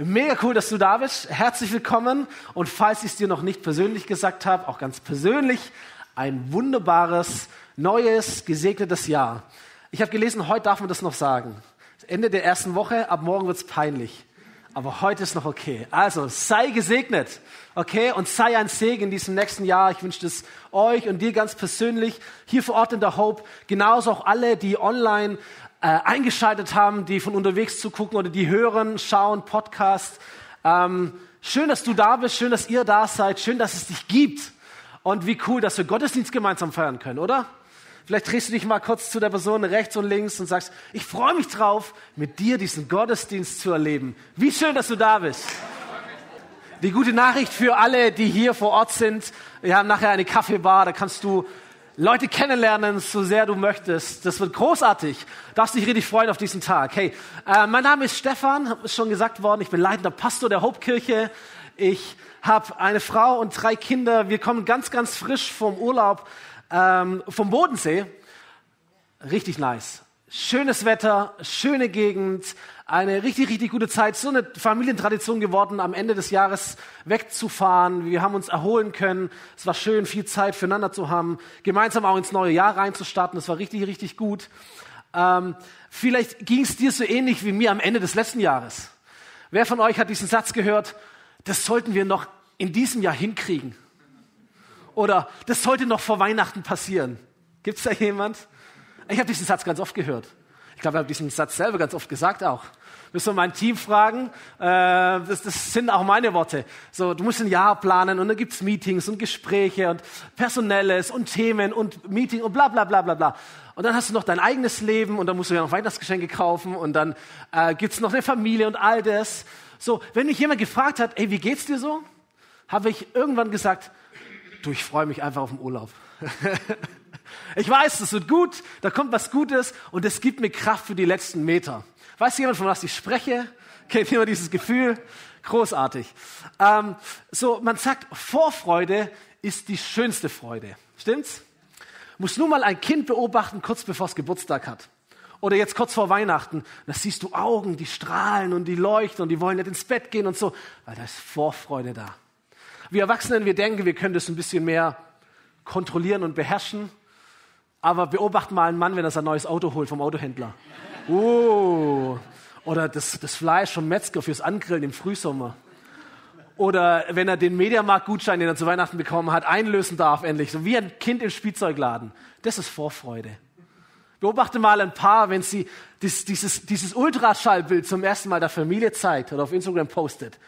Mega cool, dass du da bist. Herzlich willkommen. Und falls ich es dir noch nicht persönlich gesagt habe, auch ganz persönlich, ein wunderbares, neues, gesegnetes Jahr. Ich habe gelesen, heute darf man das noch sagen. Ende der ersten Woche, ab morgen wird es peinlich. Aber heute ist noch okay. Also sei gesegnet, okay? Und sei ein Segen in diesem nächsten Jahr. Ich wünsche das euch und dir ganz persönlich hier vor Ort in der Hope. Genauso auch alle, die online äh, eingeschaltet haben, die von unterwegs zu gucken oder die hören, schauen, Podcast. Ähm, schön, dass du da bist, schön, dass ihr da seid, schön, dass es dich gibt. Und wie cool, dass wir Gottesdienst gemeinsam feiern können, oder? Vielleicht drehst du dich mal kurz zu der Person rechts und links und sagst, ich freue mich drauf, mit dir diesen Gottesdienst zu erleben. Wie schön, dass du da bist. Die gute Nachricht für alle, die hier vor Ort sind, wir haben nachher eine Kaffeebar, da kannst du Leute kennenlernen, so sehr du möchtest. Das wird großartig. Darfst dich richtig freuen auf diesen Tag. Hey, äh, mein Name ist Stefan, ist schon gesagt worden. Ich bin leitender Pastor der Hauptkirche. Ich habe eine Frau und drei Kinder. Wir kommen ganz, ganz frisch vom Urlaub ähm, vom Bodensee. Richtig nice. Schönes Wetter, schöne Gegend, eine richtig, richtig gute Zeit. So eine Familientradition geworden, am Ende des Jahres wegzufahren. Wir haben uns erholen können. Es war schön, viel Zeit füreinander zu haben. Gemeinsam auch ins neue Jahr reinzustarten. Das war richtig, richtig gut. Ähm, vielleicht ging es dir so ähnlich wie mir am Ende des letzten Jahres. Wer von euch hat diesen Satz gehört? Das sollten wir noch in diesem Jahr hinkriegen. Oder das sollte noch vor Weihnachten passieren. Gibt es da jemand? Ich habe diesen Satz ganz oft gehört. Ich glaube, ich habe diesen Satz selber ganz oft gesagt auch. Müssen wir mein Team fragen. Äh, das, das sind auch meine Worte. So, du musst ein Jahr planen und dann gibt's Meetings und Gespräche und Personelles und Themen und Meeting und bla bla bla bla bla. Und dann hast du noch dein eigenes Leben und dann musst du ja noch Weihnachtsgeschenke kaufen und dann äh, gibt's noch eine Familie und all das. So, wenn mich jemand gefragt hat, ey, wie geht's dir so? Habe ich irgendwann gesagt, du, ich freue mich einfach auf den Urlaub. Ich weiß, das wird gut, da kommt was Gutes und es gibt mir Kraft für die letzten Meter. Weiß jemand, von was ich spreche? Kennt jemand dieses Gefühl? Großartig. Ähm, so, man sagt, Vorfreude ist die schönste Freude. Stimmt's? Muss nur mal ein Kind beobachten, kurz bevor es Geburtstag hat. Oder jetzt kurz vor Weihnachten. Da siehst du Augen, die strahlen und die leuchten und die wollen nicht ins Bett gehen und so, weil da ist Vorfreude da. Wir Erwachsenen, wir denken, wir können das ein bisschen mehr kontrollieren und beherrschen. Aber beobacht mal einen Mann, wenn er sein neues Auto holt vom Autohändler. Uh. Oder das, das Fleisch vom Metzger fürs Angrillen im Frühsommer. Oder wenn er den Mediamarkt-Gutschein, den er zu Weihnachten bekommen hat, einlösen darf endlich. So wie ein Kind im Spielzeugladen. Das ist Vorfreude. Beobachte mal ein paar, wenn sie dieses, dieses, dieses Ultraschallbild zum ersten Mal der Familie zeigt oder auf Instagram postet.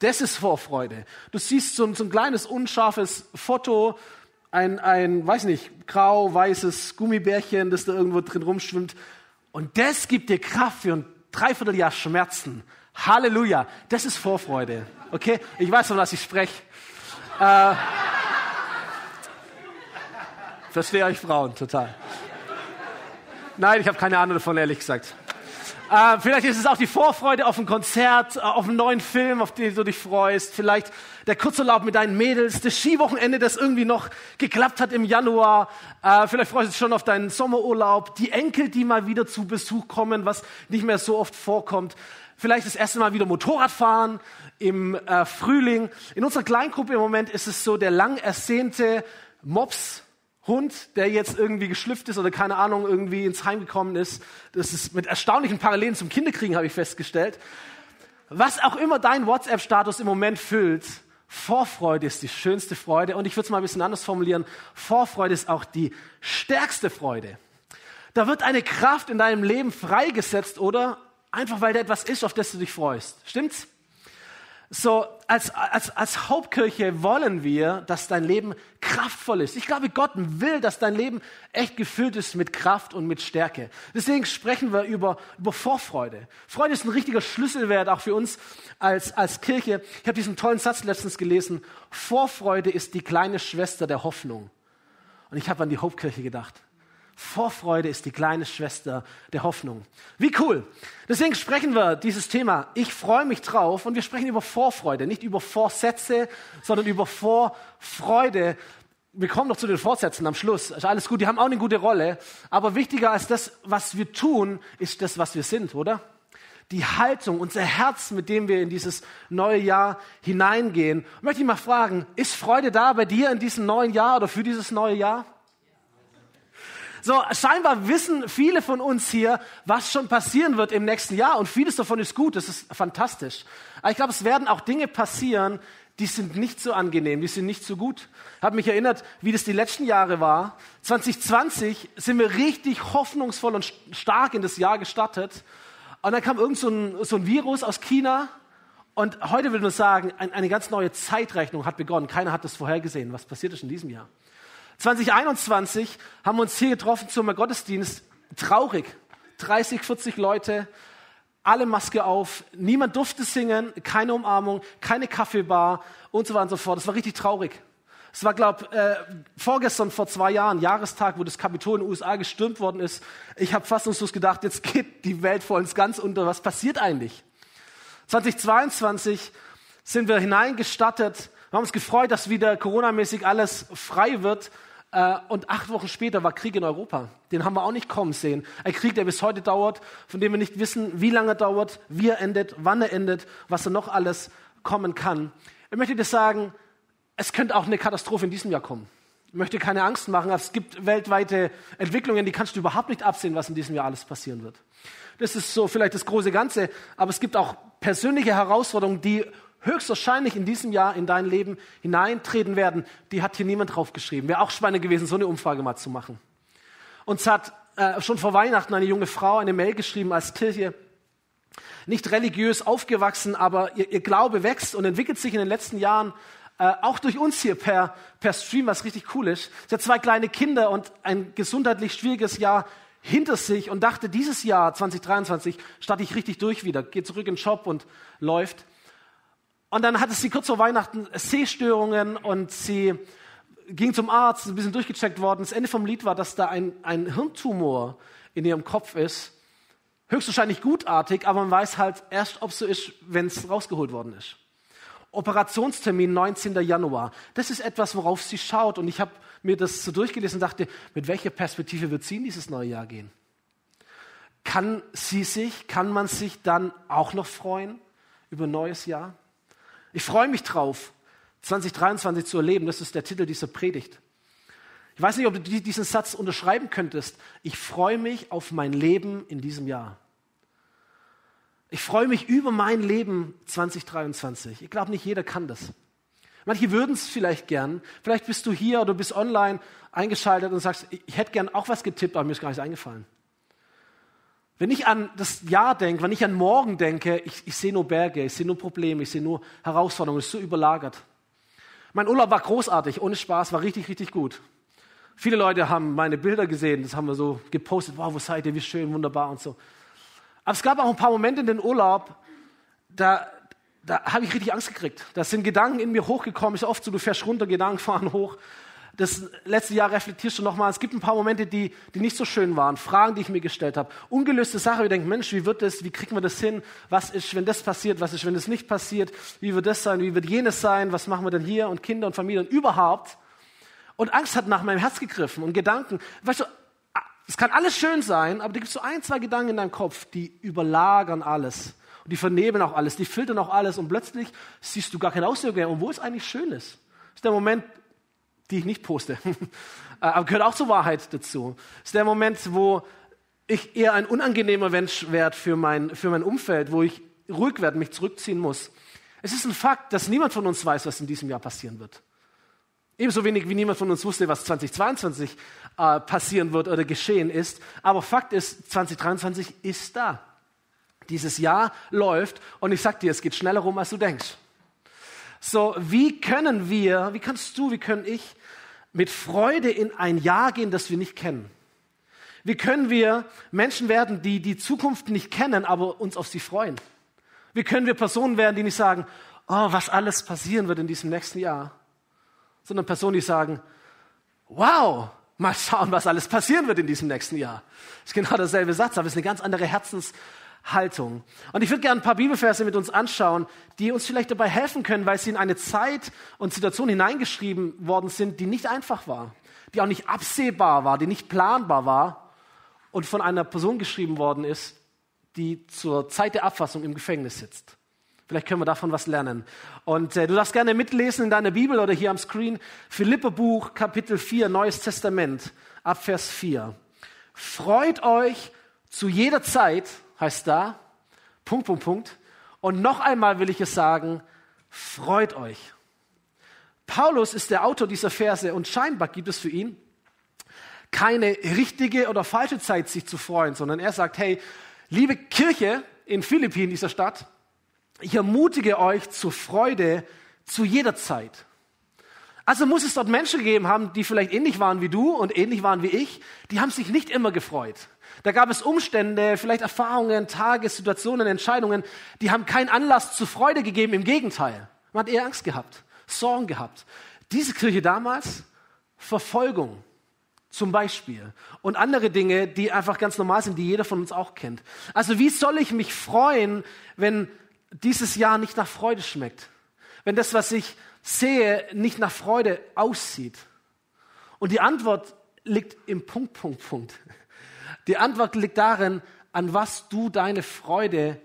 Das ist Vorfreude. Du siehst so ein, so ein kleines, unscharfes Foto ein, ein, weiß nicht, grau-weißes Gummibärchen, das da irgendwo drin rumschwimmt. Und das gibt dir Kraft für ein Dreivierteljahr Schmerzen. Halleluja. Das ist Vorfreude. Okay? Ich weiß, von was ich spreche. Äh, verstehe euch Frauen total. Nein, ich habe keine Ahnung davon, ehrlich gesagt. Äh, vielleicht ist es auch die Vorfreude auf ein Konzert, äh, auf einen neuen Film, auf den du dich freust. Vielleicht der Kurzurlaub mit deinen Mädels, das Skiwochenende, das irgendwie noch geklappt hat im Januar. Äh, vielleicht freust du dich schon auf deinen Sommerurlaub. Die Enkel, die mal wieder zu Besuch kommen, was nicht mehr so oft vorkommt. Vielleicht das erste Mal wieder Motorradfahren im äh, Frühling. In unserer Kleingruppe im Moment ist es so der lang ersehnte Mops Hund, der jetzt irgendwie geschlüpft ist oder keine Ahnung, irgendwie ins Heim gekommen ist. Das ist mit erstaunlichen Parallelen zum Kinderkriegen, habe ich festgestellt. Was auch immer dein WhatsApp-Status im Moment füllt, Vorfreude ist die schönste Freude. Und ich würde es mal ein bisschen anders formulieren. Vorfreude ist auch die stärkste Freude. Da wird eine Kraft in deinem Leben freigesetzt, oder? Einfach weil da etwas ist, auf das du dich freust. Stimmt's? So als, als, als Hauptkirche wollen wir, dass dein Leben kraftvoll ist. Ich glaube, Gott will, dass dein Leben echt gefüllt ist mit Kraft und mit Stärke. Deswegen sprechen wir über, über Vorfreude. Freude ist ein richtiger Schlüsselwert auch für uns als, als Kirche. Ich habe diesen tollen Satz letztens gelesen. Vorfreude ist die kleine Schwester der Hoffnung. Und ich habe an die Hauptkirche gedacht. Vorfreude ist die kleine Schwester der Hoffnung. Wie cool. Deswegen sprechen wir dieses Thema. Ich freue mich drauf und wir sprechen über Vorfreude, nicht über Vorsätze, sondern über Vorfreude. Wir kommen noch zu den Vorsätzen am Schluss. Ist alles gut, die haben auch eine gute Rolle. Aber wichtiger als das, was wir tun, ist das, was wir sind, oder? die Haltung, unser Herz, mit dem wir in dieses neue Jahr hineingehen. Möchte ich mal fragen, ist Freude da bei dir in diesem neuen Jahr oder für dieses neue Jahr? So, scheinbar wissen viele von uns hier, was schon passieren wird im nächsten Jahr und vieles davon ist gut, das ist fantastisch. Aber ich glaube, es werden auch Dinge passieren, die sind nicht so angenehm, die sind nicht so gut. Ich habe mich erinnert, wie das die letzten Jahre war. 2020 sind wir richtig hoffnungsvoll und stark in das Jahr gestartet. Und dann kam irgend so ein, so ein Virus aus China. Und heute will man sagen, eine ganz neue Zeitrechnung hat begonnen. Keiner hat das vorhergesehen. Was passiert ist in diesem Jahr? 2021 haben wir uns hier getroffen zum Gottesdienst. Traurig. 30, 40 Leute, alle Maske auf, niemand durfte singen, keine Umarmung, keine Kaffeebar und so weiter und so fort. Das war richtig traurig. Es war, glaube äh, vorgestern vor zwei Jahren, Jahrestag, wo das Kapitol in den USA gestürmt worden ist. Ich habe fassungslos gedacht, jetzt geht die Welt voll ins Ganz unter. Was passiert eigentlich? 2022 sind wir hineingestattet. Wir haben uns gefreut, dass wieder coronamäßig alles frei wird. Äh, und acht Wochen später war Krieg in Europa. Den haben wir auch nicht kommen sehen. Ein Krieg, der bis heute dauert, von dem wir nicht wissen, wie lange er dauert, wie er endet, wann er endet, was da noch alles kommen kann. Ich möchte dir sagen, es könnte auch eine Katastrophe in diesem Jahr kommen. Ich möchte keine Angst machen, es gibt weltweite Entwicklungen, die kannst du überhaupt nicht absehen, was in diesem Jahr alles passieren wird. Das ist so vielleicht das große Ganze, aber es gibt auch persönliche Herausforderungen, die höchstwahrscheinlich in diesem Jahr in dein Leben hineintreten werden, die hat hier niemand draufgeschrieben. Wäre auch spannend gewesen, so eine Umfrage mal zu machen. Uns hat äh, schon vor Weihnachten eine junge Frau eine Mail geschrieben als Kirche, nicht religiös aufgewachsen, aber ihr, ihr Glaube wächst und entwickelt sich in den letzten Jahren äh, auch durch uns hier per, per Stream, was richtig cool ist. Sie hat zwei kleine Kinder und ein gesundheitlich schwieriges Jahr hinter sich und dachte, dieses Jahr 2023 starte ich richtig durch wieder, geht zurück in den Job und läuft. Und dann hatte sie kurz vor Weihnachten Sehstörungen und sie ging zum Arzt, ein bisschen durchgecheckt worden. Das Ende vom Lied war, dass da ein, ein Hirntumor in ihrem Kopf ist. Höchstwahrscheinlich gutartig, aber man weiß halt erst, ob es so ist, wenn es rausgeholt worden ist. Operationstermin 19. Januar. Das ist etwas, worauf sie schaut. Und ich habe mir das so durchgelesen und dachte, mit welcher Perspektive wird sie in dieses neue Jahr gehen? Kann sie sich, kann man sich dann auch noch freuen über ein neues Jahr? Ich freue mich drauf, 2023 zu erleben. Das ist der Titel dieser Predigt. Ich weiß nicht, ob du diesen Satz unterschreiben könntest. Ich freue mich auf mein Leben in diesem Jahr. Ich freue mich über mein Leben 2023. Ich glaube, nicht jeder kann das. Manche würden es vielleicht gern. Vielleicht bist du hier oder bist online eingeschaltet und sagst, ich hätte gern auch was getippt, aber mir ist gar nichts eingefallen. Wenn ich an das Jahr denke, wenn ich an morgen denke, ich, ich sehe nur Berge, ich sehe nur Probleme, ich sehe nur Herausforderungen, es ist so überlagert. Mein Urlaub war großartig, ohne Spaß, war richtig, richtig gut. Viele Leute haben meine Bilder gesehen, das haben wir so gepostet, wow, wo seid ihr, wie schön, wunderbar und so. Aber es gab auch ein paar Momente in den Urlaub, da, da habe ich richtig Angst gekriegt. Da sind Gedanken in mir hochgekommen, ist oft so, du fährst runter, Gedanken fahren hoch das letzte Jahr reflektierst du nochmal. Es gibt ein paar Momente, die, die nicht so schön waren. Fragen, die ich mir gestellt habe. Ungelöste Sachen. Wir denken, Mensch, wie wird das? Wie kriegen wir das hin? Was ist, wenn das passiert? Was ist, wenn das nicht passiert? Wie wird das sein? Wie wird jenes sein? Was machen wir denn hier? Und Kinder und Familie und überhaupt. Und Angst hat nach meinem Herz gegriffen und Gedanken. Weißt du, es kann alles schön sein, aber da gibt es so ein, zwei Gedanken in deinem Kopf, die überlagern alles. Und die vernebeln auch alles, die filtern auch alles. Und plötzlich siehst du gar keine Auswirkungen mehr, obwohl es eigentlich schön ist. Ist der Moment, die ich nicht poste. Äh, aber gehört auch zur Wahrheit dazu. Ist der Moment, wo ich eher ein unangenehmer Mensch werde für mein, für mein Umfeld, wo ich ruhig werde, mich zurückziehen muss. Es ist ein Fakt, dass niemand von uns weiß, was in diesem Jahr passieren wird. Ebenso wenig wie niemand von uns wusste, was 2022 äh, passieren wird oder geschehen ist. Aber Fakt ist, 2023 ist da. Dieses Jahr läuft und ich sag dir, es geht schneller rum, als du denkst. So, wie können wir, wie kannst du, wie können ich mit Freude in ein Jahr gehen, das wir nicht kennen? Wie können wir Menschen werden, die die Zukunft nicht kennen, aber uns auf sie freuen? Wie können wir Personen werden, die nicht sagen, oh, was alles passieren wird in diesem nächsten Jahr, sondern Personen, die sagen, wow, mal schauen, was alles passieren wird in diesem nächsten Jahr. Das ist genau derselbe Satz, aber es ist eine ganz andere Herzens, Haltung. Und ich würde gerne ein paar Bibelverse mit uns anschauen, die uns vielleicht dabei helfen können, weil sie in eine Zeit und Situation hineingeschrieben worden sind, die nicht einfach war, die auch nicht absehbar war, die nicht planbar war und von einer Person geschrieben worden ist, die zur Zeit der Abfassung im Gefängnis sitzt. Vielleicht können wir davon was lernen. Und äh, du darfst gerne mitlesen in deiner Bibel oder hier am Screen. Philippe Buch, Kapitel 4, Neues Testament, ab Vers 4. Freut euch zu jeder Zeit, heißt da, Punkt, Punkt, Punkt. Und noch einmal will ich es sagen, freut euch. Paulus ist der Autor dieser Verse und scheinbar gibt es für ihn keine richtige oder falsche Zeit, sich zu freuen, sondern er sagt, hey, liebe Kirche in Philippi, in dieser Stadt, ich ermutige euch zur Freude zu jeder Zeit. Also muss es dort Menschen gegeben haben, die vielleicht ähnlich waren wie du und ähnlich waren wie ich, die haben sich nicht immer gefreut. Da gab es Umstände, vielleicht Erfahrungen, Tage, Situationen, Entscheidungen, die haben keinen Anlass zur Freude gegeben. Im Gegenteil, man hat eher Angst gehabt, Sorgen gehabt. Diese Kirche damals, Verfolgung, zum Beispiel. Und andere Dinge, die einfach ganz normal sind, die jeder von uns auch kennt. Also wie soll ich mich freuen, wenn dieses Jahr nicht nach Freude schmeckt? Wenn das, was ich sehe, nicht nach Freude aussieht? Und die Antwort liegt im Punkt, Punkt, Punkt. Die Antwort liegt darin, an was du deine Freude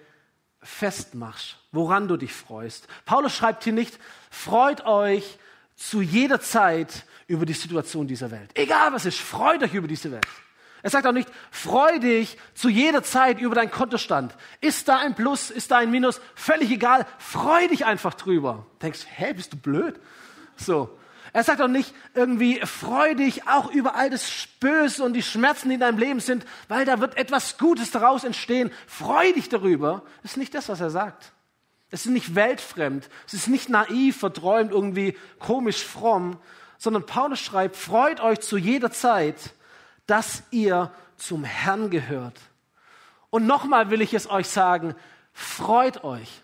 festmachst, woran du dich freust. Paulus schreibt hier nicht, freut euch zu jeder Zeit über die Situation dieser Welt. Egal was ist, freut euch über diese Welt. Er sagt auch nicht, freu dich zu jeder Zeit über deinen Kontostand. Ist da ein Plus, ist da ein Minus, völlig egal, freu dich einfach drüber. Denkst, hä, bist du blöd? So. Er sagt auch nicht irgendwie, freu dich auch über all das Böse und die Schmerzen, die in deinem Leben sind, weil da wird etwas Gutes daraus entstehen. Freu dich darüber. Das ist nicht das, was er sagt. Es ist nicht weltfremd. Es ist nicht naiv, verträumt, irgendwie komisch fromm, sondern Paulus schreibt, freut euch zu jeder Zeit, dass ihr zum Herrn gehört. Und nochmal will ich es euch sagen, freut euch.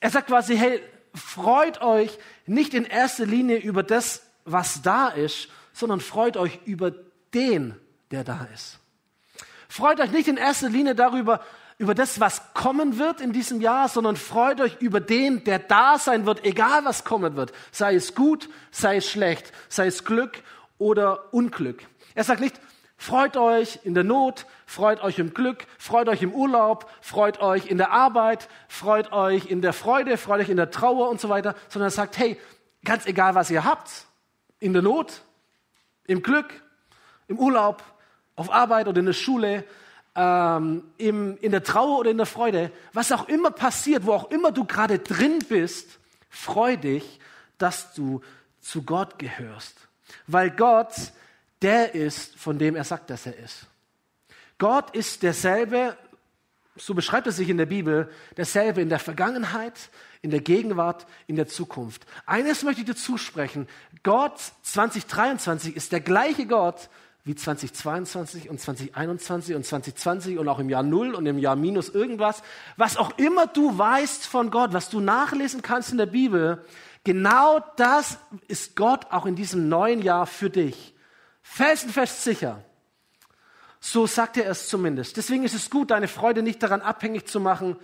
Er sagt quasi, hey, freut euch nicht in erster Linie über das, was da ist, sondern freut euch über den, der da ist. Freut euch nicht in erster Linie darüber, über das, was kommen wird in diesem Jahr, sondern freut euch über den, der da sein wird, egal was kommen wird. Sei es gut, sei es schlecht, sei es Glück oder Unglück. Er sagt nicht, freut euch in der Not, freut euch im Glück, freut euch im Urlaub, freut euch in der Arbeit, freut euch in der Freude, freut euch in der Trauer und so weiter, sondern er sagt, hey, ganz egal was ihr habt, in der Not, im Glück, im Urlaub, auf Arbeit oder in der Schule, ähm, im, in der Trauer oder in der Freude, was auch immer passiert, wo auch immer du gerade drin bist, freu dich, dass du zu Gott gehörst. Weil Gott der ist, von dem er sagt, dass er ist. Gott ist derselbe, so beschreibt er sich in der Bibel, derselbe in der Vergangenheit, in der Gegenwart, in der Zukunft. Eines möchte ich dir zusprechen. Gott 2023 ist der gleiche Gott, wie 2022 und 2021 und 2020 und auch im Jahr Null und im Jahr Minus irgendwas. Was auch immer du weißt von Gott, was du nachlesen kannst in der Bibel, genau das ist Gott auch in diesem neuen Jahr für dich. Felsenfest sicher. So sagt er es zumindest. Deswegen ist es gut, deine Freude nicht daran abhängig zu machen,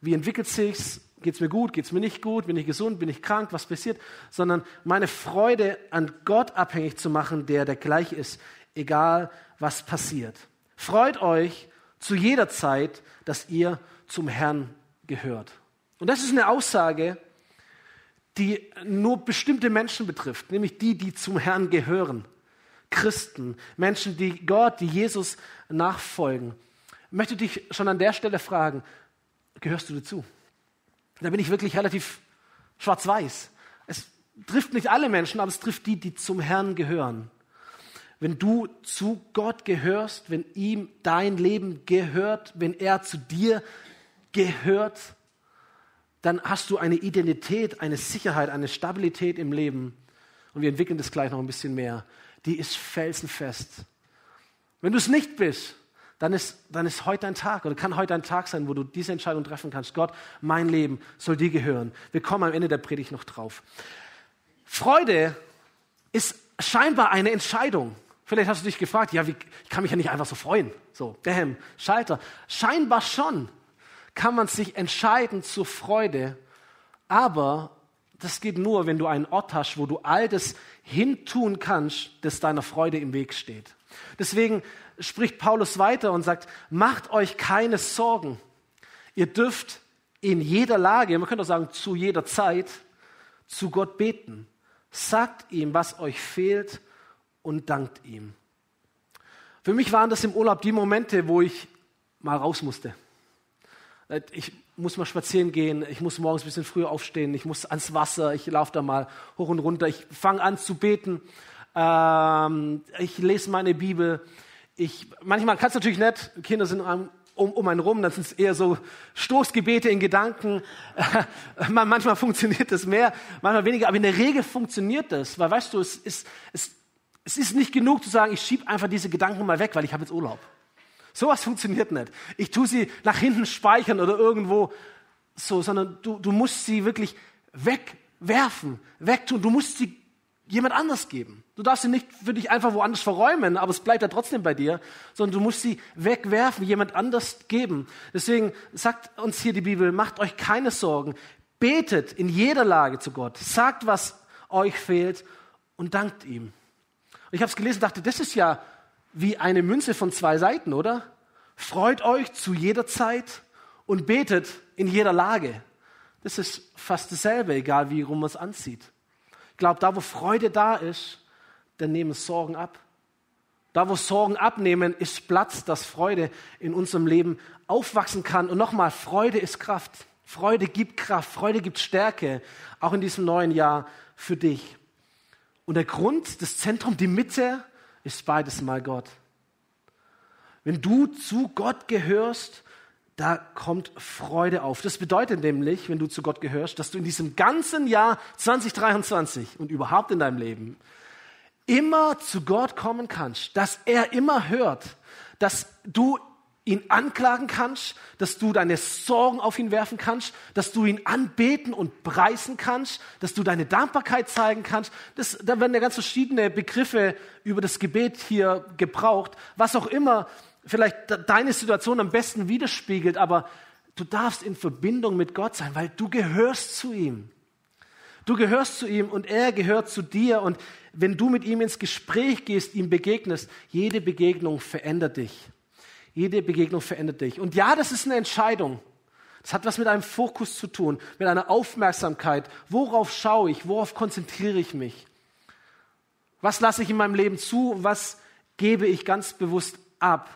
wie entwickelt sich's, geht's mir gut, geht's mir nicht gut, bin ich gesund, bin ich krank, was passiert, sondern meine Freude an Gott abhängig zu machen, der der gleiche ist egal was passiert. Freut euch zu jeder Zeit, dass ihr zum Herrn gehört. Und das ist eine Aussage, die nur bestimmte Menschen betrifft, nämlich die, die zum Herrn gehören. Christen, Menschen, die Gott, die Jesus nachfolgen. Ich möchte dich schon an der Stelle fragen, gehörst du dazu? Da bin ich wirklich relativ schwarz-weiß. Es trifft nicht alle Menschen, aber es trifft die, die zum Herrn gehören wenn du zu Gott gehörst, wenn ihm dein Leben gehört, wenn er zu dir gehört, dann hast du eine Identität, eine Sicherheit, eine Stabilität im Leben. Und wir entwickeln das gleich noch ein bisschen mehr. Die ist felsenfest. Wenn du es nicht bist, dann ist, dann ist heute ein Tag oder kann heute ein Tag sein, wo du diese Entscheidung treffen kannst. Gott, mein Leben soll dir gehören. Wir kommen am Ende der Predigt noch drauf. Freude ist scheinbar eine Entscheidung. Vielleicht hast du dich gefragt, ja, wie, ich kann mich ja nicht einfach so freuen. So, bam, Schalter. Scheinbar schon kann man sich entscheiden zur Freude, aber das geht nur, wenn du einen Ort hast, wo du all das hintun kannst, das deiner Freude im Weg steht. Deswegen spricht Paulus weiter und sagt, macht euch keine Sorgen. Ihr dürft in jeder Lage, man könnte auch sagen zu jeder Zeit, zu Gott beten. Sagt ihm, was euch fehlt und dankt ihm. Für mich waren das im Urlaub die Momente, wo ich mal raus musste. Ich muss mal spazieren gehen, ich muss morgens ein bisschen früher aufstehen, ich muss ans Wasser, ich laufe da mal hoch und runter, ich fange an zu beten, ähm, ich lese meine Bibel. Ich, manchmal kann es natürlich nicht, Kinder sind um, um einen rum, dann sind es eher so Stoßgebete in Gedanken. manchmal funktioniert das mehr, manchmal weniger, aber in der Regel funktioniert das, weil weißt du, es ist, es, es ist nicht genug zu sagen, ich schiebe einfach diese Gedanken mal weg, weil ich habe jetzt Urlaub. Sowas funktioniert nicht. Ich tue sie nach hinten speichern oder irgendwo so, sondern du, du musst sie wirklich wegwerfen, wegtun. Du musst sie jemand anders geben. Du darfst sie nicht für dich einfach woanders verräumen, aber es bleibt ja trotzdem bei dir, sondern du musst sie wegwerfen, jemand anders geben. Deswegen sagt uns hier die Bibel, macht euch keine Sorgen, betet in jeder Lage zu Gott, sagt, was euch fehlt und dankt ihm. Und ich habe es gelesen dachte, das ist ja wie eine Münze von zwei Seiten, oder? Freut euch zu jeder Zeit und betet in jeder Lage. Das ist fast dasselbe, egal wie rum man es anzieht. Ich glaube, da wo Freude da ist, dann nehmen Sorgen ab. Da wo Sorgen abnehmen, ist Platz, dass Freude in unserem Leben aufwachsen kann. Und nochmal, Freude ist Kraft. Freude gibt Kraft, Freude gibt Stärke, auch in diesem neuen Jahr für dich. Und der Grund, das Zentrum, die Mitte, ist beides mal Gott. Wenn du zu Gott gehörst, da kommt Freude auf. Das bedeutet nämlich, wenn du zu Gott gehörst, dass du in diesem ganzen Jahr 2023 und überhaupt in deinem Leben immer zu Gott kommen kannst, dass er immer hört, dass du ihn anklagen kannst, dass du deine Sorgen auf ihn werfen kannst, dass du ihn anbeten und preisen kannst, dass du deine Dankbarkeit zeigen kannst. Das, da werden ja ganz verschiedene Begriffe über das Gebet hier gebraucht, was auch immer vielleicht deine Situation am besten widerspiegelt, aber du darfst in Verbindung mit Gott sein, weil du gehörst zu ihm. Du gehörst zu ihm und er gehört zu dir und wenn du mit ihm ins Gespräch gehst, ihm begegnest, jede Begegnung verändert dich. Jede Begegnung verändert dich. Und ja, das ist eine Entscheidung. Das hat was mit einem Fokus zu tun, mit einer Aufmerksamkeit. Worauf schaue ich? Worauf konzentriere ich mich? Was lasse ich in meinem Leben zu? Was gebe ich ganz bewusst ab?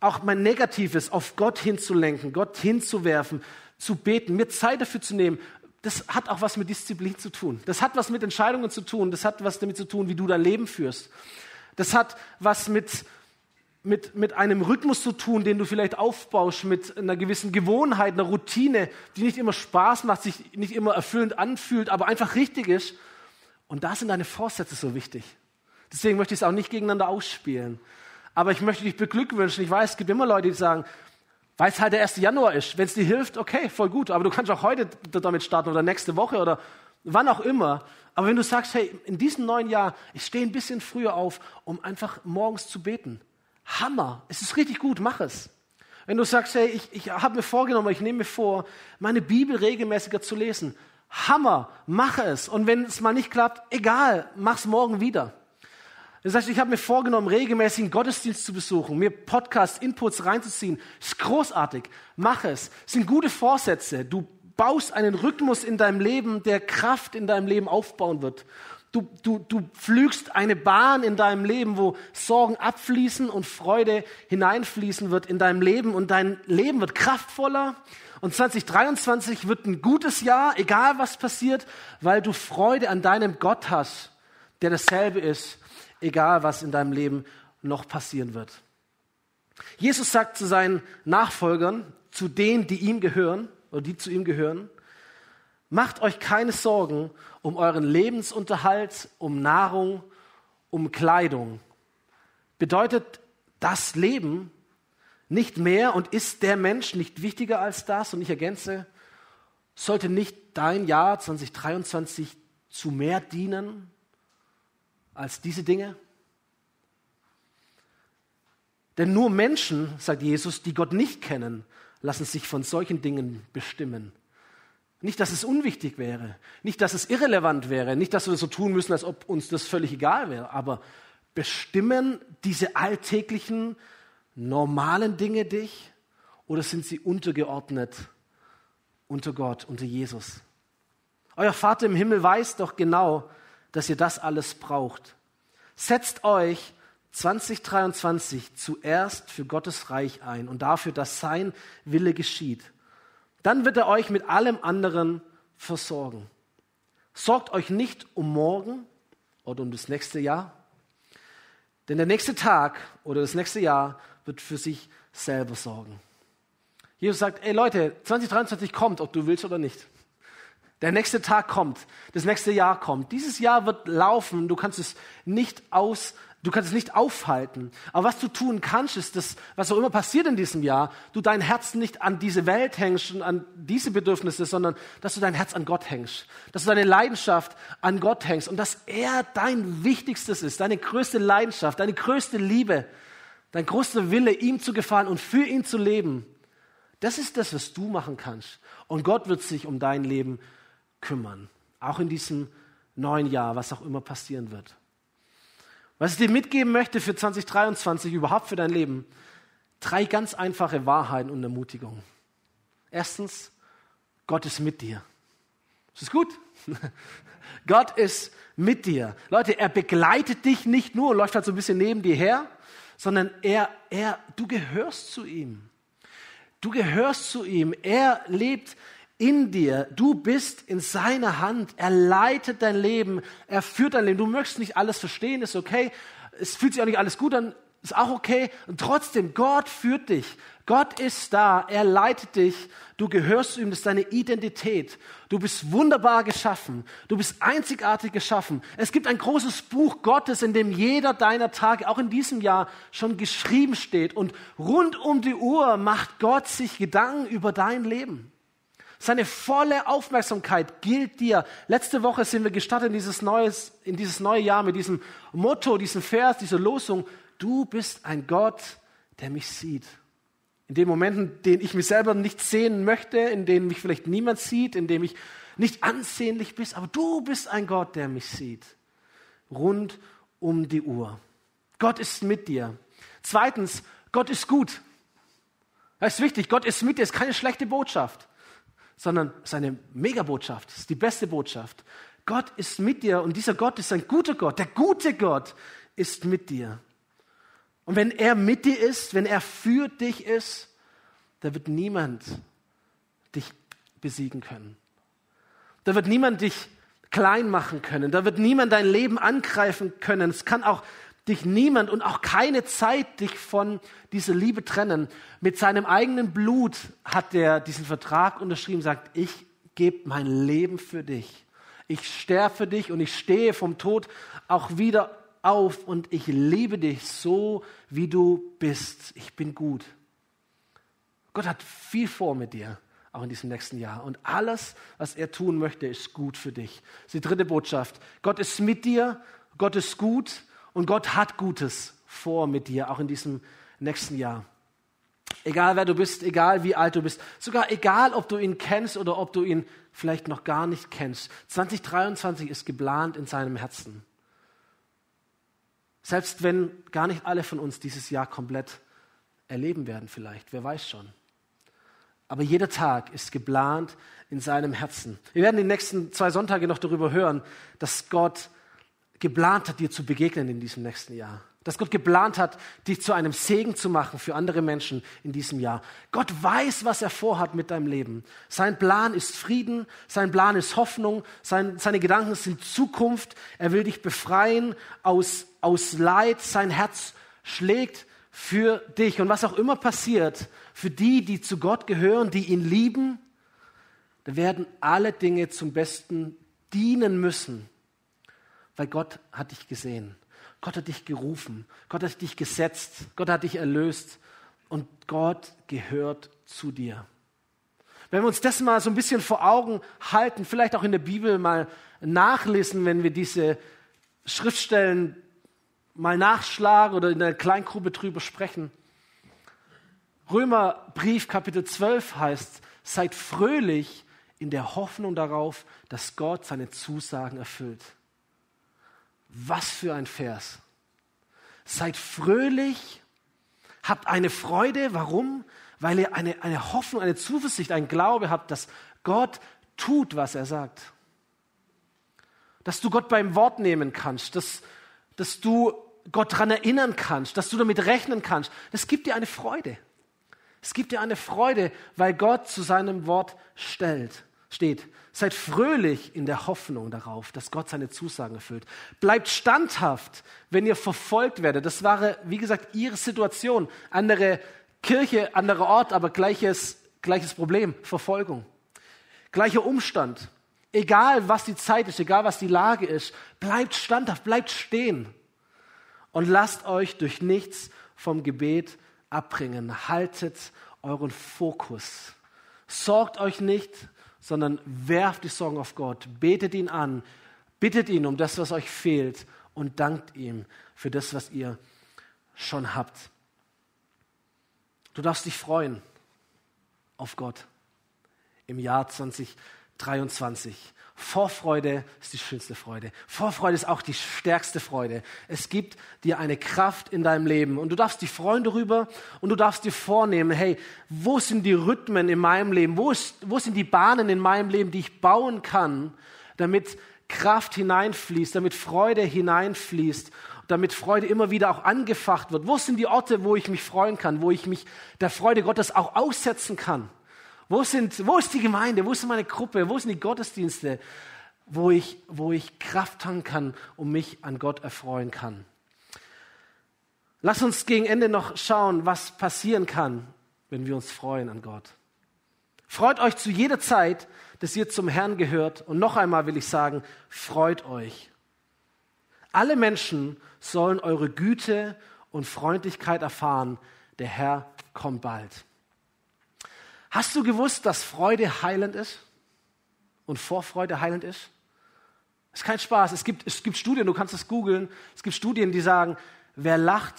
Auch mein Negatives auf Gott hinzulenken, Gott hinzuwerfen, zu beten, mir Zeit dafür zu nehmen, das hat auch was mit Disziplin zu tun. Das hat was mit Entscheidungen zu tun. Das hat was damit zu tun, wie du dein Leben führst. Das hat was mit mit, mit einem Rhythmus zu tun, den du vielleicht aufbaust, mit einer gewissen Gewohnheit, einer Routine, die nicht immer Spaß macht, sich nicht immer erfüllend anfühlt, aber einfach richtig ist. Und da sind deine Vorsätze so wichtig. Deswegen möchte ich es auch nicht gegeneinander ausspielen. Aber ich möchte dich beglückwünschen. Ich weiß, es gibt immer Leute, die sagen, weil es halt der 1. Januar ist. Wenn es dir hilft, okay, voll gut. Aber du kannst auch heute damit starten oder nächste Woche oder wann auch immer. Aber wenn du sagst, hey, in diesem neuen Jahr, ich stehe ein bisschen früher auf, um einfach morgens zu beten Hammer. Es ist richtig gut, mach es. Wenn du sagst, hey, ich, ich habe mir vorgenommen, ich nehme mir vor, meine Bibel regelmäßiger zu lesen. Hammer, mach es. Und wenn es mal nicht klappt, egal, mach es morgen wieder. Das heißt, ich habe mir vorgenommen, regelmäßig einen Gottesdienst zu besuchen, mir Podcasts, Inputs reinzuziehen. Ist großartig. Mach es. Sind gute Vorsätze. Du baust einen Rhythmus in deinem Leben, der Kraft in deinem Leben aufbauen wird. Du, du, du pflügst eine Bahn in deinem Leben, wo Sorgen abfließen und Freude hineinfließen wird in deinem Leben und dein Leben wird kraftvoller. Und 2023 wird ein gutes Jahr, egal was passiert, weil du Freude an deinem Gott hast, der dasselbe ist, egal was in deinem Leben noch passieren wird. Jesus sagt zu seinen Nachfolgern, zu denen, die ihm gehören oder die zu ihm gehören, Macht euch keine Sorgen um euren Lebensunterhalt, um Nahrung, um Kleidung. Bedeutet das Leben nicht mehr und ist der Mensch nicht wichtiger als das? Und ich ergänze, sollte nicht dein Jahr 2023 zu mehr dienen als diese Dinge? Denn nur Menschen, sagt Jesus, die Gott nicht kennen, lassen sich von solchen Dingen bestimmen. Nicht, dass es unwichtig wäre, nicht, dass es irrelevant wäre, nicht, dass wir das so tun müssen, als ob uns das völlig egal wäre, aber Bestimmen diese alltäglichen, normalen Dinge dich oder sind sie untergeordnet unter Gott, unter Jesus? Euer Vater im Himmel weiß doch genau, dass ihr das alles braucht. Setzt euch 2023 zuerst für Gottes Reich ein und dafür, dass sein Wille geschieht. Dann wird er euch mit allem anderen versorgen. Sorgt euch nicht um morgen oder um das nächste Jahr, denn der nächste Tag oder das nächste Jahr wird für sich selber sorgen. Jesus sagt, ey Leute, 2023 kommt, ob du willst oder nicht. Der nächste Tag kommt, das nächste Jahr kommt. Dieses Jahr wird laufen, du kannst es nicht aus Du kannst es nicht aufhalten. Aber was du tun kannst, ist das, was auch immer passiert in diesem Jahr, du dein Herz nicht an diese Welt hängst und an diese Bedürfnisse, sondern dass du dein Herz an Gott hängst. Dass du deine Leidenschaft an Gott hängst und dass er dein Wichtigstes ist, deine größte Leidenschaft, deine größte Liebe, dein größter Wille, ihm zu gefallen und für ihn zu leben. Das ist das, was du machen kannst. Und Gott wird sich um dein Leben kümmern. Auch in diesem neuen Jahr, was auch immer passieren wird. Was ich dir mitgeben möchte für 2023, überhaupt für dein Leben, drei ganz einfache Wahrheiten und Ermutigungen. Erstens, Gott ist mit dir. Ist das gut? Gott ist mit dir. Leute, er begleitet dich nicht nur, läuft halt so ein bisschen neben dir her, sondern er, er, du gehörst zu ihm. Du gehörst zu ihm. Er lebt in dir. Du bist in seiner Hand. Er leitet dein Leben. Er führt dein Leben. Du möchtest nicht alles verstehen, ist okay. Es fühlt sich auch nicht alles gut an, ist auch okay. Und trotzdem, Gott führt dich. Gott ist da. Er leitet dich. Du gehörst zu ihm. Das ist deine Identität. Du bist wunderbar geschaffen. Du bist einzigartig geschaffen. Es gibt ein großes Buch Gottes, in dem jeder deiner Tage, auch in diesem Jahr, schon geschrieben steht. Und rund um die Uhr macht Gott sich Gedanken über dein Leben. Seine volle Aufmerksamkeit gilt dir. Letzte Woche sind wir gestartet in dieses, neues, in dieses neue Jahr mit diesem Motto, diesem Vers, dieser Losung. Du bist ein Gott, der mich sieht. In den Momenten, in denen ich mich selber nicht sehen möchte, in denen mich vielleicht niemand sieht, in denen ich nicht ansehnlich bin, aber du bist ein Gott, der mich sieht. Rund um die Uhr. Gott ist mit dir. Zweitens, Gott ist gut. Das ist wichtig. Gott ist mit dir. Das ist keine schlechte Botschaft sondern seine Megabotschaft, ist die beste Botschaft. Gott ist mit dir und dieser Gott ist ein guter Gott. Der gute Gott ist mit dir. Und wenn er mit dir ist, wenn er für dich ist, da wird niemand dich besiegen können. Da wird niemand dich klein machen können. Da wird niemand dein Leben angreifen können. Es kann auch dich niemand und auch keine Zeit dich von dieser Liebe trennen. Mit seinem eigenen Blut hat er diesen Vertrag unterschrieben, sagt, ich gebe mein Leben für dich. Ich sterbe für dich und ich stehe vom Tod auch wieder auf und ich liebe dich so, wie du bist. Ich bin gut. Gott hat viel vor mit dir, auch in diesem nächsten Jahr. Und alles, was er tun möchte, ist gut für dich. Das ist die dritte Botschaft. Gott ist mit dir, Gott ist gut und Gott hat Gutes vor mit dir, auch in diesem nächsten Jahr. Egal wer du bist, egal wie alt du bist, sogar egal ob du ihn kennst oder ob du ihn vielleicht noch gar nicht kennst. 2023 ist geplant in seinem Herzen. Selbst wenn gar nicht alle von uns dieses Jahr komplett erleben werden vielleicht, wer weiß schon. Aber jeder Tag ist geplant in seinem Herzen. Wir werden die nächsten zwei Sonntage noch darüber hören, dass Gott geplant hat, dir zu begegnen in diesem nächsten Jahr. Dass Gott geplant hat, dich zu einem Segen zu machen für andere Menschen in diesem Jahr. Gott weiß, was er vorhat mit deinem Leben. Sein Plan ist Frieden, sein Plan ist Hoffnung, sein, seine Gedanken sind Zukunft. Er will dich befreien aus, aus Leid. Sein Herz schlägt für dich. Und was auch immer passiert, für die, die zu Gott gehören, die ihn lieben, da werden alle Dinge zum Besten dienen müssen weil Gott hat dich gesehen. Gott hat dich gerufen. Gott hat dich gesetzt. Gott hat dich erlöst. Und Gott gehört zu dir. Wenn wir uns das mal so ein bisschen vor Augen halten, vielleicht auch in der Bibel mal nachlesen, wenn wir diese Schriftstellen mal nachschlagen oder in der Kleingruppe drüber sprechen. Römerbrief Kapitel 12 heißt, seid fröhlich in der Hoffnung darauf, dass Gott seine Zusagen erfüllt. Was für ein Vers. seid fröhlich, habt eine Freude. Warum? Weil ihr eine, eine Hoffnung, eine Zuversicht, einen Glaube habt, dass Gott tut, was er sagt. Dass du Gott beim Wort nehmen kannst, dass, dass du Gott daran erinnern kannst, dass du damit rechnen kannst. Das gibt dir eine Freude. Es gibt dir eine Freude, weil Gott zu seinem Wort stellt, steht. Seid fröhlich in der Hoffnung darauf, dass Gott seine Zusagen erfüllt. Bleibt standhaft, wenn ihr verfolgt werdet. Das war, wie gesagt, ihre Situation. Andere Kirche, anderer Ort, aber gleiches, gleiches Problem, Verfolgung. Gleicher Umstand. Egal, was die Zeit ist, egal, was die Lage ist, bleibt standhaft, bleibt stehen. Und lasst euch durch nichts vom Gebet abbringen. Haltet euren Fokus. Sorgt euch nicht, sondern werft die Sorgen auf Gott. Betet ihn an. Bittet ihn um das, was euch fehlt und dankt ihm für das, was ihr schon habt. Du darfst dich freuen auf Gott im Jahr 2023. Vorfreude ist die schönste Freude. Vorfreude ist auch die stärkste Freude. Es gibt dir eine Kraft in deinem Leben und du darfst dich freuen darüber und du darfst dir vornehmen, hey, wo sind die Rhythmen in meinem Leben? Wo, ist, wo sind die Bahnen in meinem Leben, die ich bauen kann, damit Kraft hineinfließt, damit Freude hineinfließt, damit Freude immer wieder auch angefacht wird? Wo sind die Orte, wo ich mich freuen kann, wo ich mich der Freude Gottes auch aussetzen kann? Wo, sind, wo ist die Gemeinde? Wo ist meine Gruppe? Wo sind die Gottesdienste, wo ich, wo ich Kraft tanken kann und mich an Gott erfreuen kann? Lass uns gegen Ende noch schauen, was passieren kann, wenn wir uns freuen an Gott. Freut euch zu jeder Zeit, dass ihr zum Herrn gehört. Und noch einmal will ich sagen, freut euch. Alle Menschen sollen eure Güte und Freundlichkeit erfahren. Der Herr kommt bald. Hast du gewusst, dass Freude heilend ist und Vorfreude heilend ist? Ist kein Spaß. Es gibt, es gibt Studien, du kannst es googeln. Es gibt Studien, die sagen, wer lacht,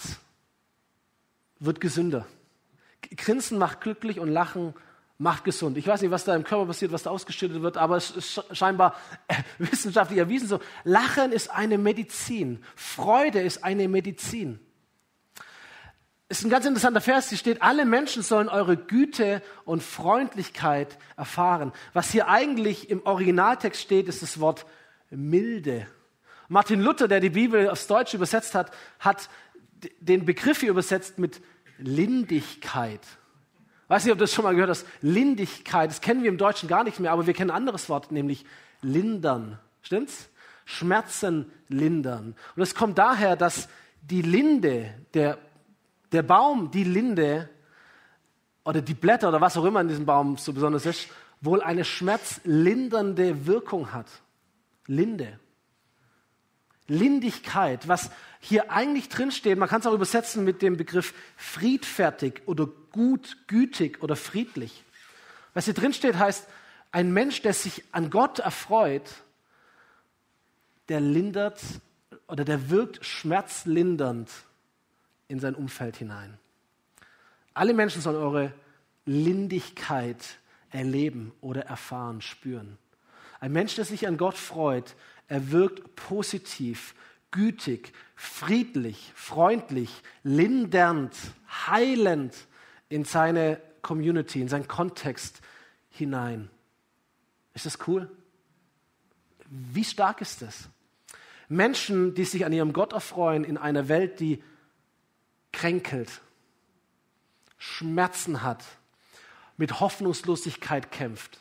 wird gesünder. Grinsen macht glücklich und Lachen macht gesund. Ich weiß nicht, was da im Körper passiert, was da ausgeschüttet wird, aber es ist scheinbar wissenschaftlich erwiesen so. Lachen ist eine Medizin. Freude ist eine Medizin ist ein ganz interessanter Vers. Hier steht, alle Menschen sollen eure Güte und Freundlichkeit erfahren. Was hier eigentlich im Originaltext steht, ist das Wort milde. Martin Luther, der die Bibel aufs Deutsche übersetzt hat, hat den Begriff hier übersetzt mit Lindigkeit. Weiß nicht, ob du das schon mal gehört hast. Lindigkeit, das kennen wir im Deutschen gar nicht mehr, aber wir kennen ein anderes Wort, nämlich lindern. Stimmt's? Schmerzen lindern. Und es kommt daher, dass die Linde, der der Baum, die Linde oder die Blätter oder was auch immer in diesem Baum so besonders ist, wohl eine schmerzlindernde Wirkung hat. Linde. Lindigkeit, was hier eigentlich drinsteht, man kann es auch übersetzen mit dem Begriff friedfertig oder gut, gütig oder friedlich. Was hier drinsteht, heißt, ein Mensch, der sich an Gott erfreut, der lindert oder der wirkt schmerzlindernd in sein Umfeld hinein. Alle Menschen sollen eure Lindigkeit erleben oder erfahren, spüren. Ein Mensch, der sich an Gott freut, er wirkt positiv, gütig, friedlich, freundlich, lindernd, heilend in seine Community, in seinen Kontext hinein. Ist das cool? Wie stark ist das? Menschen, die sich an ihrem Gott erfreuen in einer Welt, die kränkelt, Schmerzen hat, mit Hoffnungslosigkeit kämpft,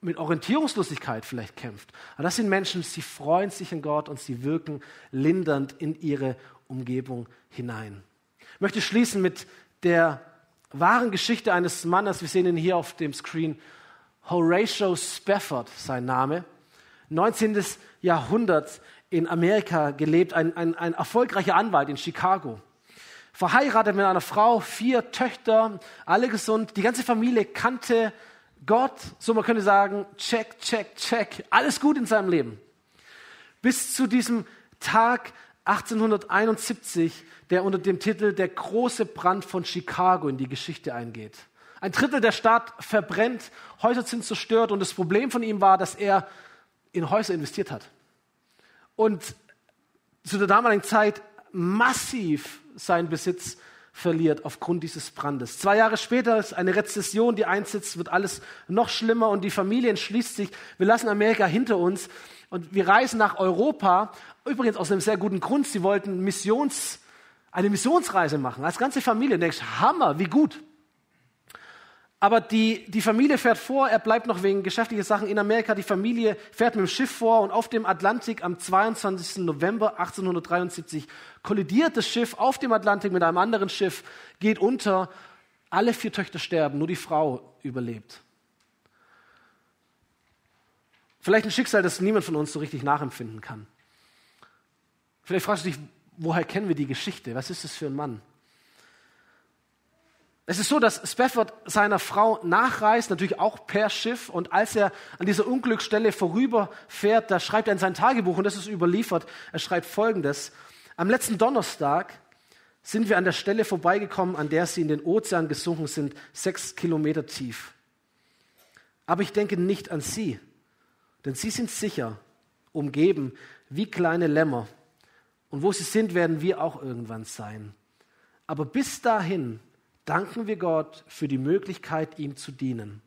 mit Orientierungslosigkeit vielleicht kämpft. Aber das sind Menschen, sie freuen sich in Gott und sie wirken lindernd in ihre Umgebung hinein. Ich möchte schließen mit der wahren Geschichte eines Mannes. Wir sehen ihn hier auf dem Screen. Horatio Spafford, sein Name. 19. Jahrhundert in Amerika gelebt, ein, ein, ein erfolgreicher Anwalt in Chicago verheiratet mit einer Frau, vier Töchter, alle gesund. Die ganze Familie kannte Gott, so man könnte sagen, check, check, check, alles gut in seinem Leben. Bis zu diesem Tag 1871, der unter dem Titel Der große Brand von Chicago in die Geschichte eingeht. Ein Drittel der Stadt verbrennt, Häuser sind zerstört und das Problem von ihm war, dass er in Häuser investiert hat. Und zu der damaligen Zeit massiv seinen Besitz verliert aufgrund dieses Brandes. Zwei Jahre später ist eine Rezession, die einsetzt, wird alles noch schlimmer und die Familie entschließt sich, wir lassen Amerika hinter uns und wir reisen nach Europa. Übrigens aus einem sehr guten Grund. Sie wollten Missions, eine Missionsreise machen, als ganze Familie. Und denkst, Hammer, wie gut. Aber die, die Familie fährt vor, er bleibt noch wegen geschäftlicher Sachen in Amerika. Die Familie fährt mit dem Schiff vor und auf dem Atlantik am 22. November 1873 kollidiert das Schiff auf dem Atlantik mit einem anderen Schiff, geht unter. Alle vier Töchter sterben, nur die Frau überlebt. Vielleicht ein Schicksal, das niemand von uns so richtig nachempfinden kann. Vielleicht fragst du dich, woher kennen wir die Geschichte? Was ist das für ein Mann? Es ist so, dass Spafford seiner Frau nachreist, natürlich auch per Schiff. Und als er an dieser Unglücksstelle vorüberfährt, da schreibt er in sein Tagebuch, und das ist überliefert, er schreibt Folgendes. Am letzten Donnerstag sind wir an der Stelle vorbeigekommen, an der sie in den Ozean gesunken sind, sechs Kilometer tief. Aber ich denke nicht an sie, denn sie sind sicher, umgeben wie kleine Lämmer. Und wo sie sind, werden wir auch irgendwann sein. Aber bis dahin danken wir Gott für die Möglichkeit, ihm zu dienen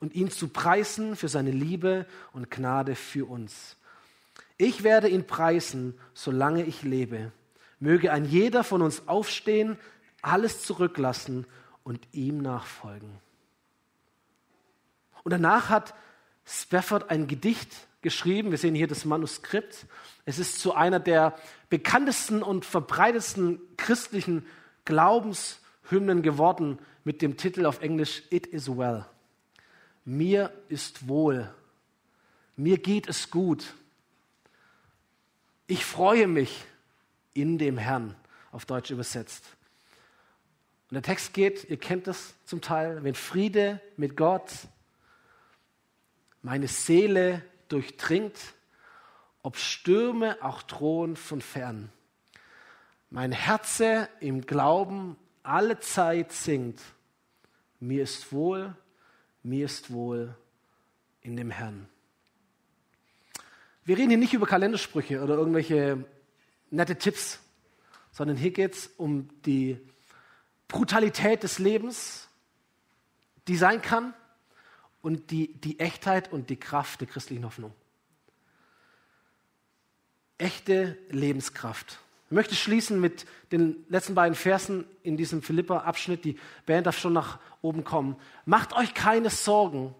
und ihn zu preisen für seine Liebe und Gnade für uns. Ich werde ihn preisen, solange ich lebe. Möge ein jeder von uns aufstehen, alles zurücklassen und ihm nachfolgen. Und danach hat Spafford ein Gedicht geschrieben. Wir sehen hier das Manuskript. Es ist zu einer der bekanntesten und verbreitetsten christlichen Glaubens- Hymnen geworden mit dem Titel auf Englisch It is well. Mir ist wohl. Mir geht es gut. Ich freue mich in dem Herrn, auf Deutsch übersetzt. Und der Text geht, ihr kennt das zum Teil, wenn Friede mit Gott meine Seele durchdringt, ob Stürme auch drohen von fern. Mein Herze im Glauben alle Zeit singt, mir ist wohl, mir ist wohl in dem Herrn. Wir reden hier nicht über Kalendersprüche oder irgendwelche nette Tipps, sondern hier geht es um die Brutalität des Lebens, die sein kann, und die, die Echtheit und die Kraft der christlichen Hoffnung. Echte Lebenskraft. Ich möchte schließen mit den letzten beiden Versen in diesem Philippa-Abschnitt. Die Band darf schon nach oben kommen. Macht euch keine Sorgen.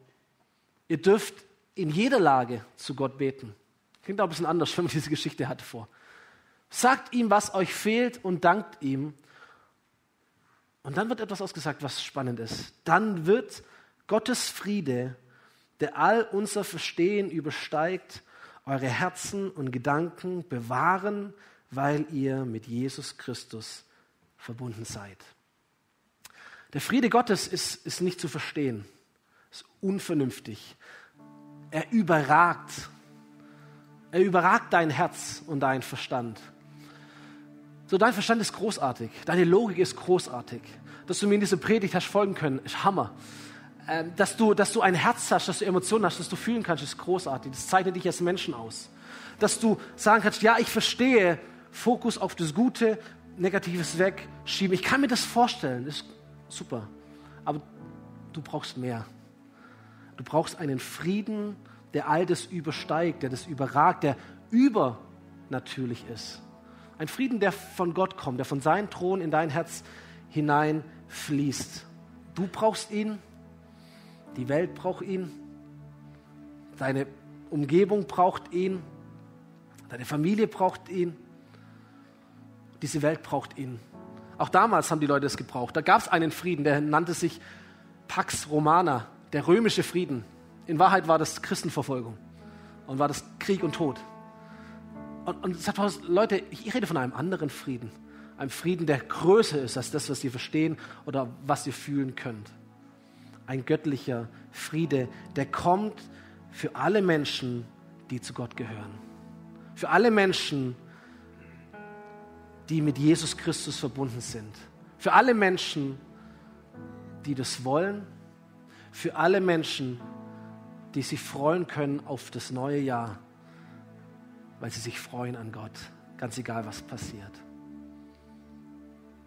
Ihr dürft in jeder Lage zu Gott beten. Klingt auch ein bisschen anders, wenn man diese Geschichte hatte vor. Sagt ihm, was euch fehlt und dankt ihm. Und dann wird etwas ausgesagt, was spannend ist. Dann wird Gottes Friede, der all unser Verstehen übersteigt, eure Herzen und Gedanken bewahren, weil ihr mit Jesus Christus verbunden seid. Der Friede Gottes ist, ist nicht zu verstehen, ist unvernünftig. Er überragt, er überragt dein Herz und dein Verstand. So, dein Verstand ist großartig, deine Logik ist großartig. Dass du mir in diese Predigt hast folgen können, ist Hammer. Ähm, dass, du, dass du ein Herz hast, dass du Emotionen hast, dass du fühlen kannst, ist großartig. Das zeichnet dich als Menschen aus. Dass du sagen kannst, ja, ich verstehe, Fokus auf das Gute, Negatives wegschieben. Ich kann mir das vorstellen, ist super. Aber du brauchst mehr. Du brauchst einen Frieden, der all das übersteigt, der das überragt, der übernatürlich ist. Ein Frieden, der von Gott kommt, der von seinem Thron in dein Herz hineinfließt. Du brauchst ihn, die Welt braucht ihn, deine Umgebung braucht ihn, deine Familie braucht ihn. Diese Welt braucht ihn. Auch damals haben die Leute es gebraucht. Da gab es einen Frieden, der nannte sich Pax Romana, der römische Frieden. In Wahrheit war das Christenverfolgung und war das Krieg und Tod. Und, und sagt Paulus, Leute, ich rede von einem anderen Frieden. Einem Frieden, der größer ist als das, was ihr verstehen oder was ihr fühlen könnt. Ein göttlicher Friede, der kommt für alle Menschen, die zu Gott gehören. Für alle Menschen, die die mit Jesus Christus verbunden sind. Für alle Menschen, die das wollen, für alle Menschen, die sich freuen können auf das neue Jahr, weil sie sich freuen an Gott, ganz egal was passiert.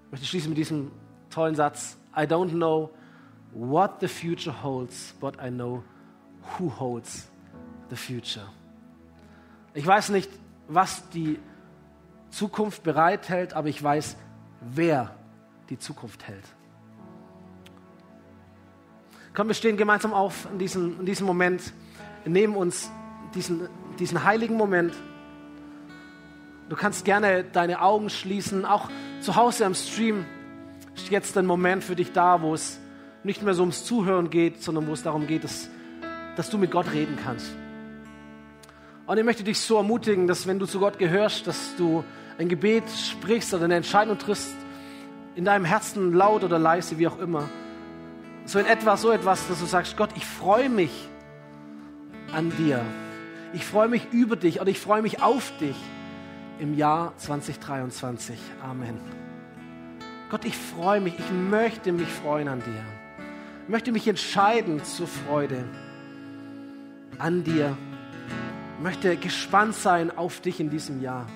Ich möchte schließen mit diesem tollen Satz. I don't know what the future holds, but I know who holds the future. Ich weiß nicht, was die Zukunft bereithält, aber ich weiß, wer die Zukunft hält. Komm, wir stehen gemeinsam auf in diesem, in diesem Moment, nehmen uns diesen, diesen heiligen Moment. Du kannst gerne deine Augen schließen, auch zu Hause am Stream ist jetzt ein Moment für dich da, wo es nicht mehr so ums Zuhören geht, sondern wo es darum geht, dass, dass du mit Gott reden kannst. Und ich möchte dich so ermutigen, dass wenn du zu Gott gehörst, dass du ein Gebet sprichst oder eine Entscheidung triffst, in deinem Herzen laut oder leise, wie auch immer, so in etwa so etwas, dass du sagst, Gott, ich freue mich an dir. Ich freue mich über dich und ich freue mich auf dich im Jahr 2023. Amen. Gott, ich freue mich, ich möchte mich freuen an dir. Ich möchte mich entscheiden zur Freude an dir. Ich möchte gespannt sein auf dich in diesem Jahr.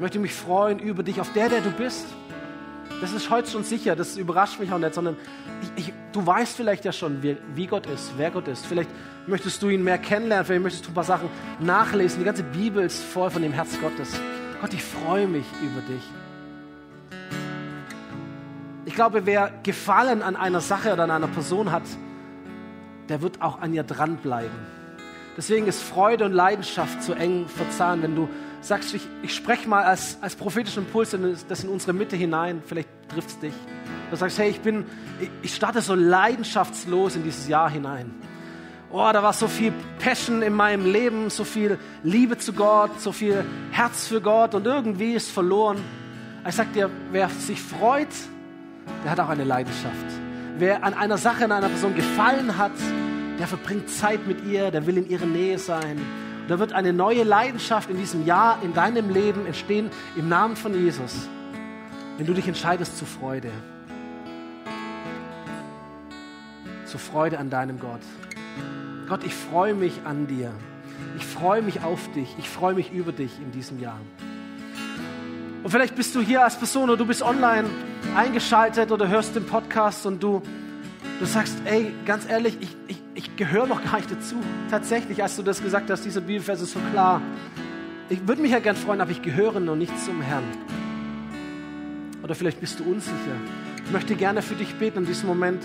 Ich möchte mich freuen über dich, auf der, der du bist. Das ist heute schon sicher, das überrascht mich auch nicht, sondern ich, ich, du weißt vielleicht ja schon, wie, wie, Gott ist, wer Gott ist. Vielleicht möchtest du ihn mehr kennenlernen, vielleicht möchtest du ein paar Sachen nachlesen. Die ganze Bibel ist voll von dem Herz Gottes. Gott, ich freue mich über dich. Ich glaube, wer Gefallen an einer Sache oder an einer Person hat, der wird auch an ihr dranbleiben. Deswegen ist Freude und Leidenschaft so eng verzahnt, wenn du sagst, ich, ich spreche mal als, als prophetischen Impuls das in unsere Mitte hinein, vielleicht trifft es dich. Du sagst, hey, ich bin, ich starte so leidenschaftslos in dieses Jahr hinein. Oh, da war so viel Passion in meinem Leben, so viel Liebe zu Gott, so viel Herz für Gott und irgendwie ist verloren. Ich sag dir, wer sich freut, der hat auch eine Leidenschaft. Wer an einer Sache, an einer Person gefallen hat, der verbringt Zeit mit ihr, der will in ihrer Nähe sein. Da wird eine neue Leidenschaft in diesem Jahr in deinem Leben entstehen im Namen von Jesus, wenn du dich entscheidest zur Freude. Zur Freude an deinem Gott. Gott, ich freue mich an dir. Ich freue mich auf dich. Ich freue mich über dich in diesem Jahr. Und vielleicht bist du hier als Person oder du bist online eingeschaltet oder hörst den Podcast und du, du sagst, ey, ganz ehrlich, ich, ich, ich gehöre noch gar nicht dazu. Tatsächlich, als du das gesagt hast, dieser Bibelvers ist so klar. Ich würde mich ja gern freuen, aber ich gehöre noch nicht zum Herrn. Oder vielleicht bist du unsicher. Ich möchte gerne für dich beten in diesem Moment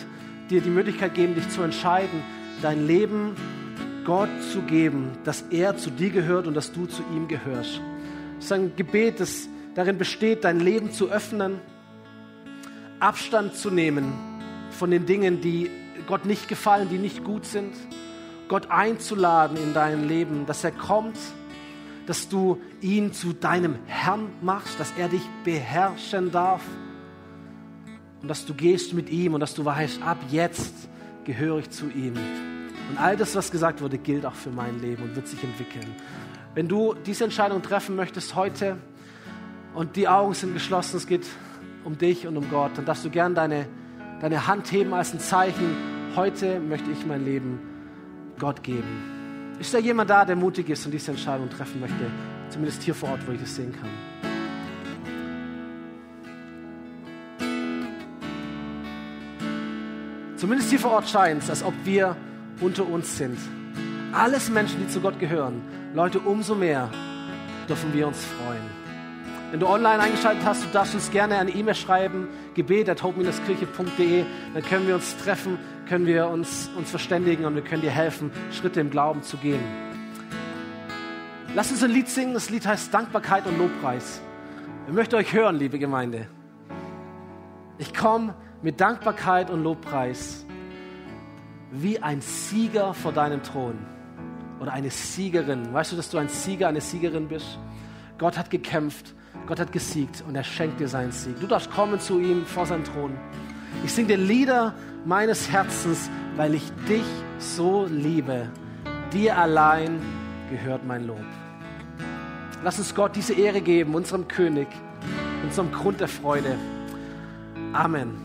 dir die Möglichkeit geben, dich zu entscheiden, dein Leben Gott zu geben, dass er zu dir gehört und dass du zu ihm gehörst. Das ist ein Gebet, das darin besteht, dein Leben zu öffnen, Abstand zu nehmen von den Dingen, die Gott nicht gefallen, die nicht gut sind. Gott einzuladen in dein Leben, dass er kommt, dass du ihn zu deinem Herrn machst, dass er dich beherrschen darf und dass du gehst mit ihm und dass du weißt, ab jetzt gehöre ich zu ihm. Und all das, was gesagt wurde, gilt auch für mein Leben und wird sich entwickeln. Wenn du diese Entscheidung treffen möchtest heute und die Augen sind geschlossen, es geht um dich und um Gott, dann darfst du gern deine, deine Hand heben als ein Zeichen, heute möchte ich mein Leben Gott geben. Ist da jemand da, der mutig ist und diese Entscheidung treffen möchte? Zumindest hier vor Ort, wo ich das sehen kann. Zumindest hier vor Ort scheint es, als ob wir unter uns sind. Alles Menschen, die zu Gott gehören. Leute, umso mehr dürfen wir uns freuen. Wenn du online eingeschaltet hast, du darfst uns gerne eine E-Mail schreiben, gebet.hope-kirche.de. Dann können wir uns treffen, können wir uns, uns verständigen und wir können dir helfen, Schritte im Glauben zu gehen. Lass uns ein Lied singen. Das Lied heißt Dankbarkeit und Lobpreis. Ich möchte euch hören, liebe Gemeinde. Ich komme mit Dankbarkeit und Lobpreis wie ein Sieger vor deinem Thron oder eine Siegerin. Weißt du, dass du ein Sieger, eine Siegerin bist? Gott hat gekämpft Gott hat gesiegt und er schenkt dir seinen Sieg. Du darfst kommen zu ihm vor seinen Thron. Ich singe dir Lieder meines Herzens, weil ich dich so liebe. Dir allein gehört mein Lob. Lass uns Gott diese Ehre geben, unserem König, unserem Grund der Freude. Amen.